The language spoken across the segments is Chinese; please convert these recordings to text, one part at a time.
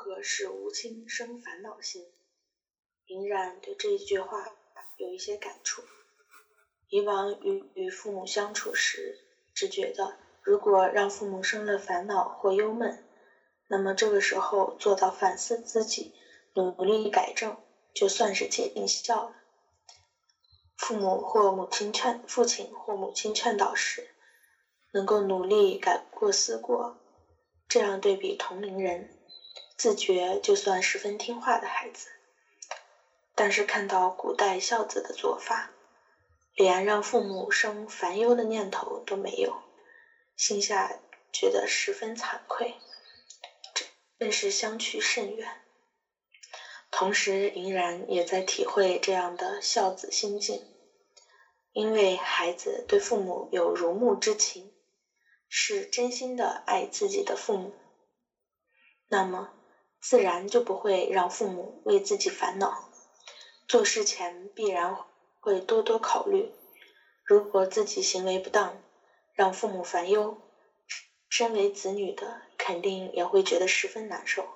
可使无亲生烦恼心。林然对这一句话有一些感触。以往与与父母相处时，只觉得如果让父母生了烦恼或忧闷，那么这个时候做到反思自己，努力改正，就算是尽孝了。父母或母亲劝父亲或母亲劝导时，能够努力改过思过，这样对比同龄人，自觉就算十分听话的孩子。但是看到古代孝子的做法，连让父母生烦忧的念头都没有，心下觉得十分惭愧，这更是相去甚远。同时，莹然也在体会这样的孝子心境，因为孩子对父母有如沐之情，是真心的爱自己的父母，那么自然就不会让父母为自己烦恼，做事前必然会多多考虑，如果自己行为不当，让父母烦忧，身为子女的肯定也会觉得十分难受，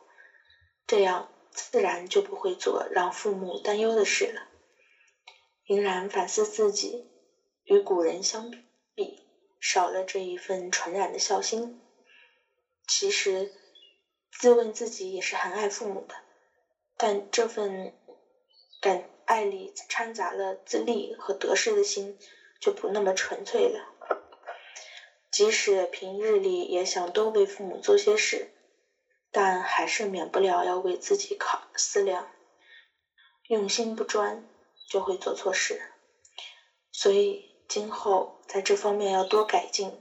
这样。自然就不会做让父母担忧的事了。仍然反思自己，与古人相比，少了这一份纯然的孝心。其实，自问自己也是很爱父母的，但这份感爱里掺杂了自利和得失的心，就不那么纯粹了。即使平日里也想多为父母做些事。但还是免不了要为自己考思量，用心不专就会做错事，所以今后在这方面要多改进。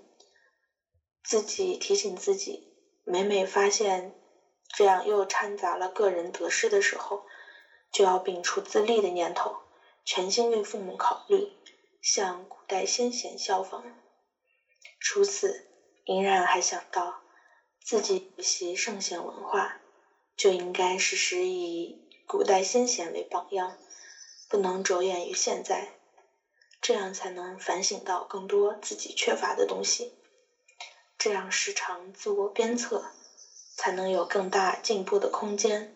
自己提醒自己，每每发现这样又掺杂了个人得失的时候，就要摒除自利的念头，全心为父母考虑，向古代先贤效仿。除此，莹然还想到。自己学习圣贤文化，就应该时时以古代先贤为榜样，不能着眼于现在，这样才能反省到更多自己缺乏的东西。这样时常自我鞭策，才能有更大进步的空间。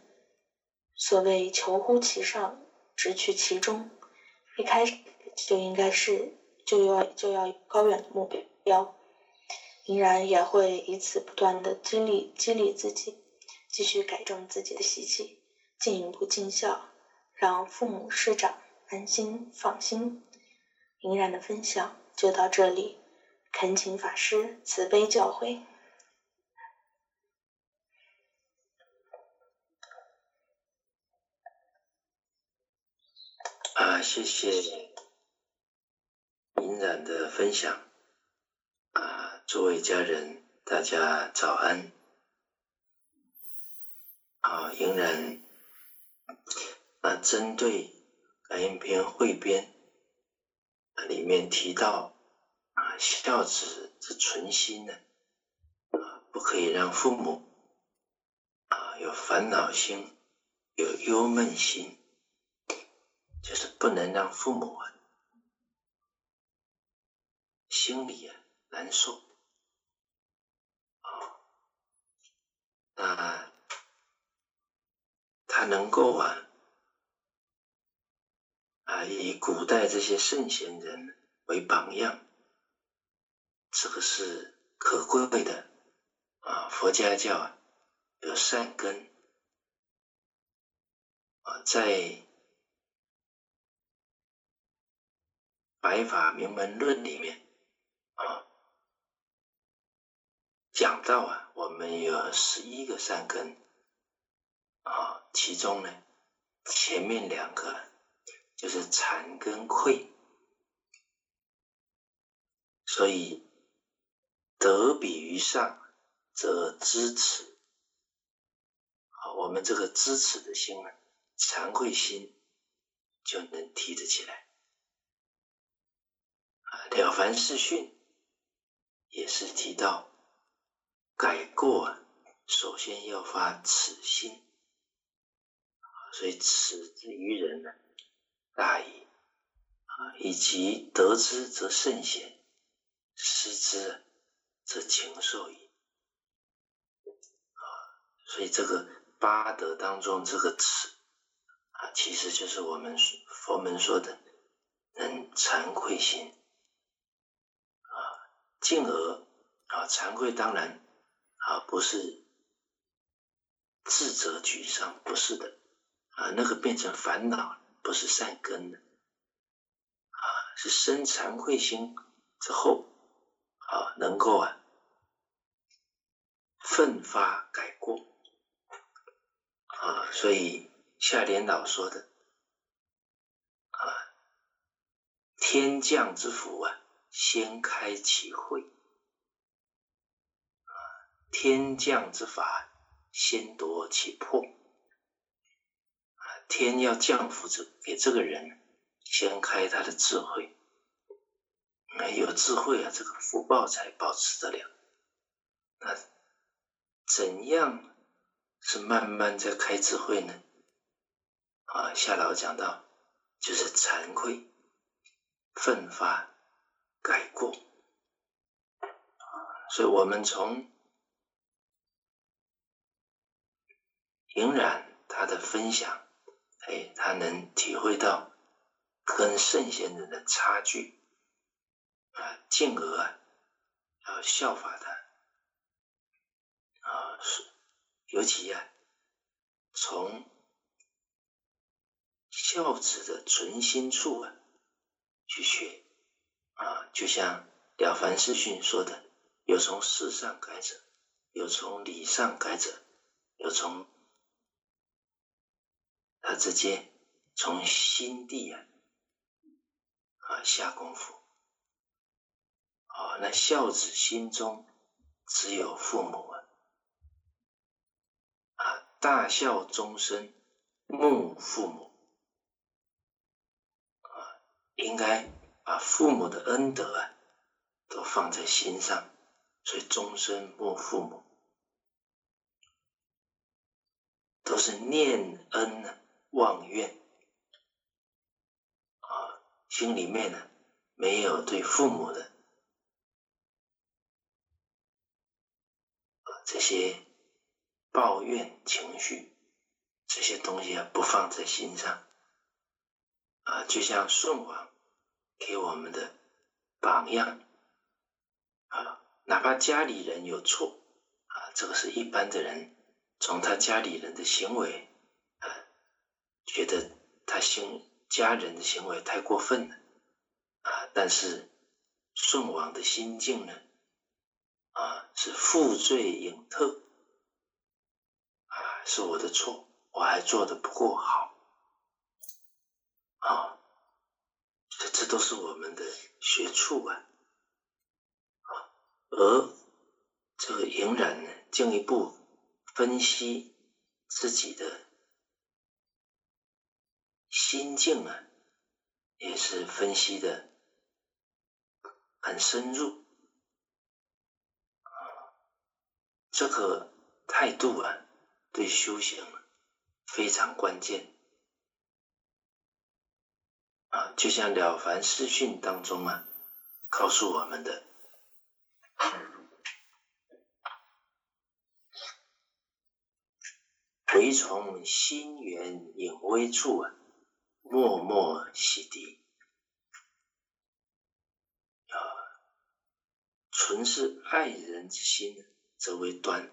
所谓求乎其上，直取其中，一开始就应该是就要就要有高远的目标。依然也会以此不断的激励激励自己，继续改正自己的习气，进一步尽孝，让父母师长安心放心。莹然的分享就到这里，恳请法师慈悲教诲。啊，谢谢莹然的分享。啊诸位家人，大家早安。啊，仍然啊，针对《感应篇》汇编里面提到啊，孝子之存心呢，啊，不可以让父母啊有烦恼心、有忧闷心，就是不能让父母啊心里啊难受啊。那他能够啊啊以古代这些圣贤人为榜样，这个是可贵的啊。佛家教啊有善根啊，在《白法名门论》里面啊讲到啊。我们有十一个善根啊，其中呢，前面两个就是惭跟愧，所以得比于上，则知耻。啊，我们这个知耻的心啊，惭愧心就能提得起来。《了凡四训》也是提到。改过，首先要发此心，所以此之于人呢，大矣啊！以及得之则圣贤，失之则禽兽矣啊！所以这个八德当中这个慈啊，其实就是我们佛门说的能惭愧心，进而啊惭愧当然啊不是自责沮丧，不是的啊，那个变成烦恼，不是善根的啊，是生惭愧心之后啊，能够啊。奋发改过啊，所以夏莲老说的啊，天降之福啊，先开其慧，天降之法，先夺其魄，天要降福这给这个人，先开他的智慧，没有智慧啊，这个福报才保持得了，那。怎样是慢慢在开智慧呢？啊，夏老讲到，就是惭愧、奋发、改过。所以，我们从隐然他的分享，哎，他能体会到跟圣贤人的差距啊，进而啊，要效法他。啊，是，尤其啊，从孝子的存心处啊去学，就像《了凡四训》说的，有从事上改者，有从理上改者，有从他直接从心地啊啊下功夫啊，那孝子心中只有父母啊。大孝终身，慕父母啊，应该把父母的恩德啊都放在心上，所以终身慕父母，都是念恩呢，忘怨啊，心里面呢没有对父母的啊这些。抱怨情绪这些东西啊，不放在心上啊，就像舜王给我们的榜样啊，哪怕家里人有错啊，这个是一般的人从他家里人的行为啊，觉得他行家人的行为太过分了啊，但是顺王的心境呢啊，是负罪隐特。是我的错，我还做的不够好啊！这这都是我们的学处啊！而这个隐然呢，进一步分析自己的心境啊，也是分析的很深入啊，这个态度啊。对修行非常关键就像《了凡四训》当中啊，告诉我们的：唯从心源隐微处啊，默默洗涤啊，纯是爱人之心，则为端。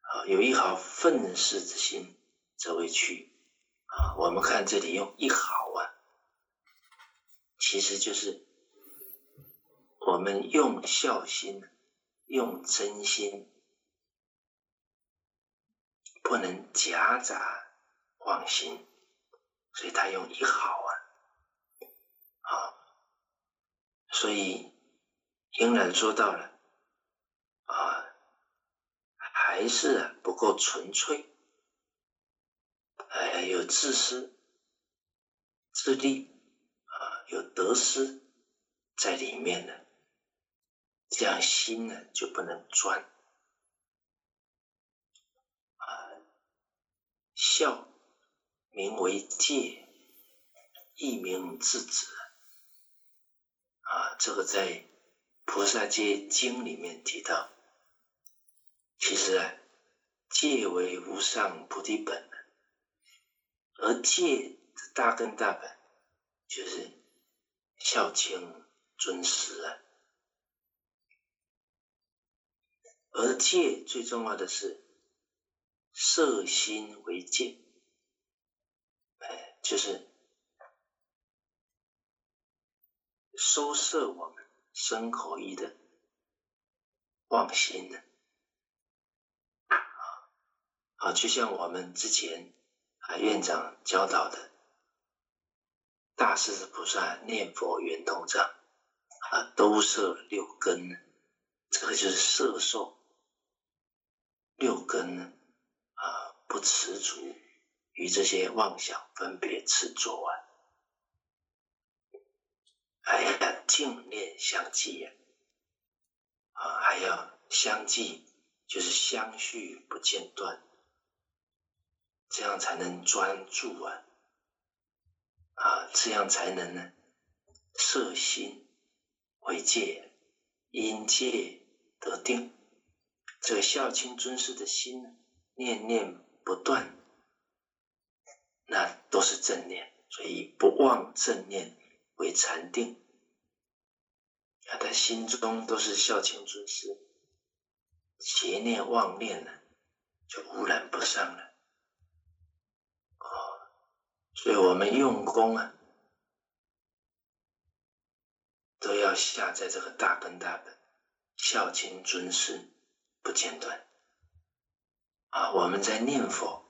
啊，有一毫愤世之心，则为去。啊，我们看这里用一毫啊，其实就是我们用孝心，用真心，不能夹杂妄心，所以他用一毫啊。啊，所以英然说到了啊。还是不够纯粹，哎，有自私、自利，有得失在里面的，这样心呢就不能专啊。孝名为戒，亦名自止啊。这个在《菩萨戒经》里面提到。其实啊，戒为无上菩提本，而戒的大根大本就是孝亲尊师啊。而戒最重要的是摄心为戒，哎，就是收摄我们身口意的妄心的。啊，就像我们之前啊院长教导的，大势至菩萨念佛圆通藏啊，都摄六根，这个就是摄受。六根呢啊，不持足与这些妄想分别执着啊，还要净念相继呀，啊，还要相继，就是相续不间断。这样才能专注啊，啊，这样才能呢，摄心为戒，因戒得定。这个孝亲尊师的心，念念不断，那都是正念，所以不忘正念为禅定。他的心中都是孝亲尊师，邪念妄念呢，就污染不上了。所以我们用功啊，都要下在这个大根大本，孝亲尊师不间断啊。我们在念佛，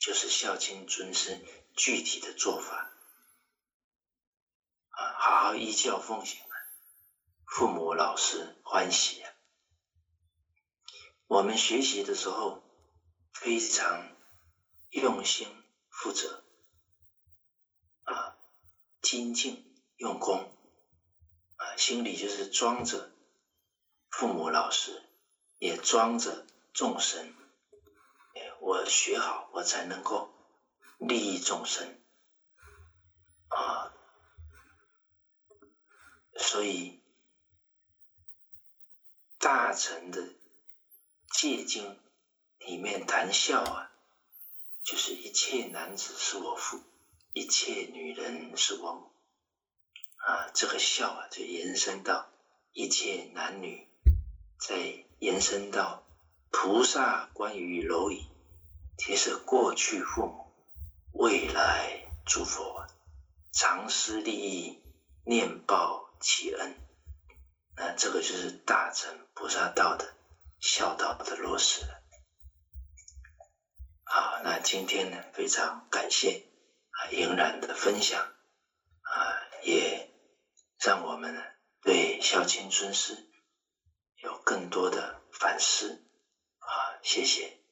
就是孝亲尊师具体的做法啊，好好依教奉行啊，父母老师欢喜啊。我们学习的时候非常用心负责。精进用功啊，心里就是装着父母老师，也装着众生。我学好，我才能够利益众生啊。所以大乘的戒经里面谈孝啊，就是一切男子是我父。一切女人是王啊，这个孝啊，就延伸到一切男女，再延伸到菩萨关于蝼蚁，其实过去父母，未来诸佛，常施利益，念报其恩，那这个就是大乘菩萨道的孝道的落实了。好，那今天呢，非常感谢。啊，隐然的分享啊，也让我们对孝亲尊师有更多的反思啊，谢谢。